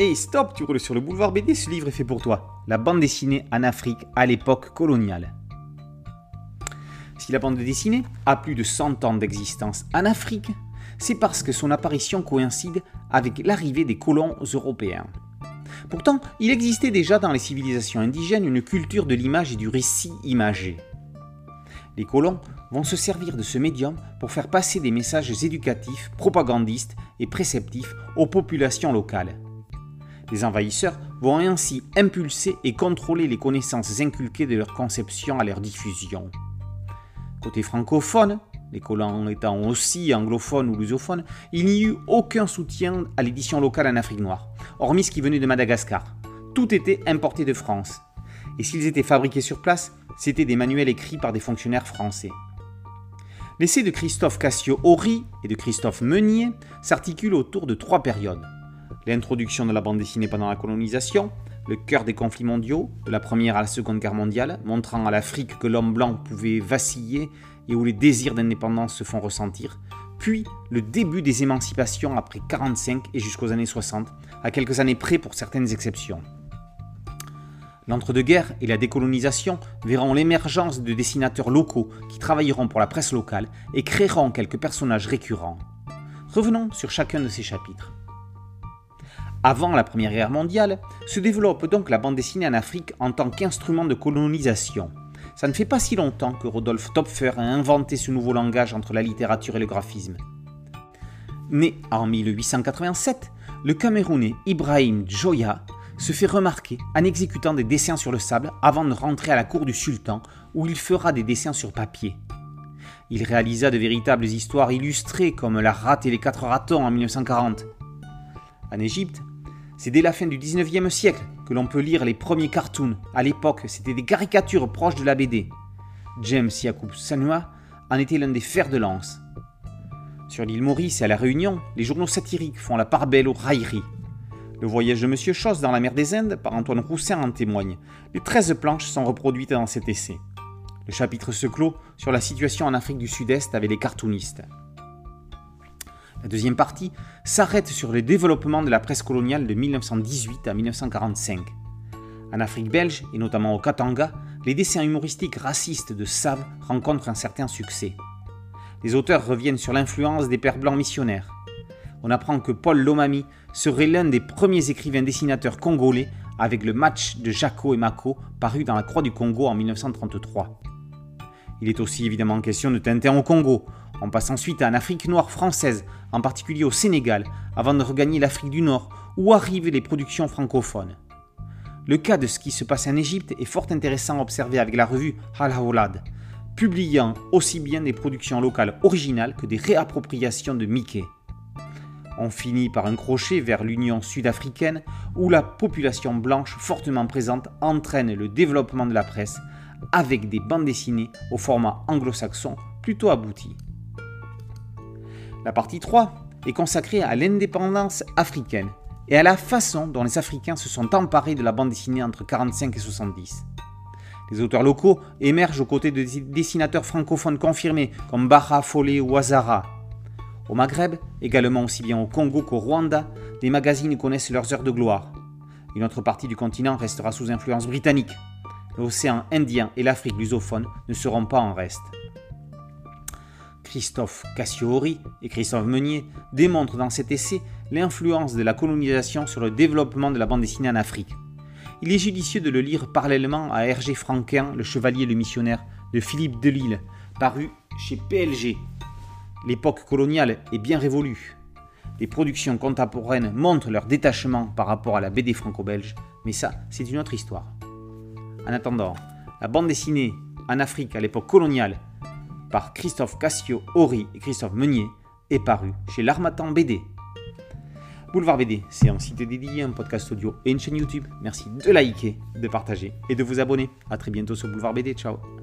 Hey stop, tu roules sur le boulevard BD, ce livre est fait pour toi. La bande dessinée en Afrique à l'époque coloniale. Si la bande dessinée a plus de 100 ans d'existence en Afrique, c'est parce que son apparition coïncide avec l'arrivée des colons européens. Pourtant, il existait déjà dans les civilisations indigènes une culture de l'image et du récit imagé. Les colons vont se servir de ce médium pour faire passer des messages éducatifs, propagandistes et préceptifs aux populations locales. Les envahisseurs vont ainsi impulser et contrôler les connaissances inculquées de leur conception à leur diffusion. Côté francophone, les colons étant aussi anglophones ou lusophones, il n'y eut aucun soutien à l'édition locale en Afrique noire, hormis ce qui venait de Madagascar. Tout était importé de France. Et s'ils étaient fabriqués sur place, c'étaient des manuels écrits par des fonctionnaires français. L'essai de Christophe Cassio-Horry et de Christophe Meunier s'articule autour de trois périodes. L'introduction de la bande dessinée pendant la colonisation, le cœur des conflits mondiaux, de la Première à la Seconde Guerre mondiale, montrant à l'Afrique que l'homme blanc pouvait vaciller et où les désirs d'indépendance se font ressentir, puis le début des émancipations après 45 et jusqu'aux années 60, à quelques années près pour certaines exceptions. L'entre-deux-guerres et la décolonisation verront l'émergence de dessinateurs locaux qui travailleront pour la presse locale et créeront quelques personnages récurrents. Revenons sur chacun de ces chapitres. Avant la Première Guerre mondiale, se développe donc la bande dessinée en Afrique en tant qu'instrument de colonisation. Ça ne fait pas si longtemps que Rodolphe Topfer a inventé ce nouveau langage entre la littérature et le graphisme. Né en 1887, le Camerounais Ibrahim Joya se fait remarquer en exécutant des dessins sur le sable avant de rentrer à la cour du sultan où il fera des dessins sur papier. Il réalisa de véritables histoires illustrées comme La rate et les quatre ratons en 1940. En Égypte, c'est dès la fin du 19e siècle que l'on peut lire les premiers cartoons. À l'époque, c'était des caricatures proches de la BD. James Yacoub Sanua en était l'un des fers de lance. Sur l'île Maurice et à La Réunion, les journaux satiriques font la part belle aux railleries. Le voyage de Monsieur Chose dans la mer des Indes par Antoine Roussin en témoigne. Les 13 planches sont reproduites dans cet essai. Le chapitre se clôt sur la situation en Afrique du Sud-Est avec les cartoonistes. La deuxième partie s'arrête sur le développement de la presse coloniale de 1918 à 1945. En Afrique belge, et notamment au Katanga, les dessins humoristiques racistes de Save rencontrent un certain succès. Les auteurs reviennent sur l'influence des pères blancs missionnaires on apprend que Paul Lomami serait l'un des premiers écrivains dessinateurs congolais avec le match de Jaco et Mako paru dans la Croix du Congo en 1933. Il est aussi évidemment question de Tintin au Congo. On passe ensuite à Afrique noire française, en particulier au Sénégal, avant de regagner l'Afrique du Nord, où arrivent les productions francophones. Le cas de ce qui se passe en Égypte est fort intéressant à observer avec la revue Al Hawlad, publiant aussi bien des productions locales originales que des réappropriations de Mickey. On finit par un crochet vers l'Union sud-africaine où la population blanche fortement présente entraîne le développement de la presse avec des bandes dessinées au format anglo-saxon plutôt abouti. La partie 3 est consacrée à l'indépendance africaine et à la façon dont les Africains se sont emparés de la bande dessinée entre 45 et 70. Les auteurs locaux émergent aux côtés de dessinateurs francophones confirmés comme Baha Folé ou Azara, au Maghreb, également aussi bien au Congo qu'au Rwanda, des magazines connaissent leurs heures de gloire. Une autre partie du continent restera sous influence britannique. L'océan Indien et l'Afrique lusophone ne seront pas en reste. Christophe Cassiori et Christophe Meunier démontrent dans cet essai l'influence de la colonisation sur le développement de la bande dessinée en Afrique. Il est judicieux de le lire parallèlement à Hergé Franquin, Le Chevalier le Missionnaire de Philippe Delisle, paru chez PLG l'époque coloniale est bien révolue. Les productions contemporaines montrent leur détachement par rapport à la BD franco-belge, mais ça, c'est une autre histoire. En attendant, la bande dessinée en Afrique à l'époque coloniale par Christophe Cassio Horry et Christophe Meunier est parue chez l'Armatan BD. Boulevard BD, c'est un site dédié, un podcast audio et une chaîne YouTube. Merci de liker, de partager et de vous abonner. A très bientôt sur Boulevard BD. Ciao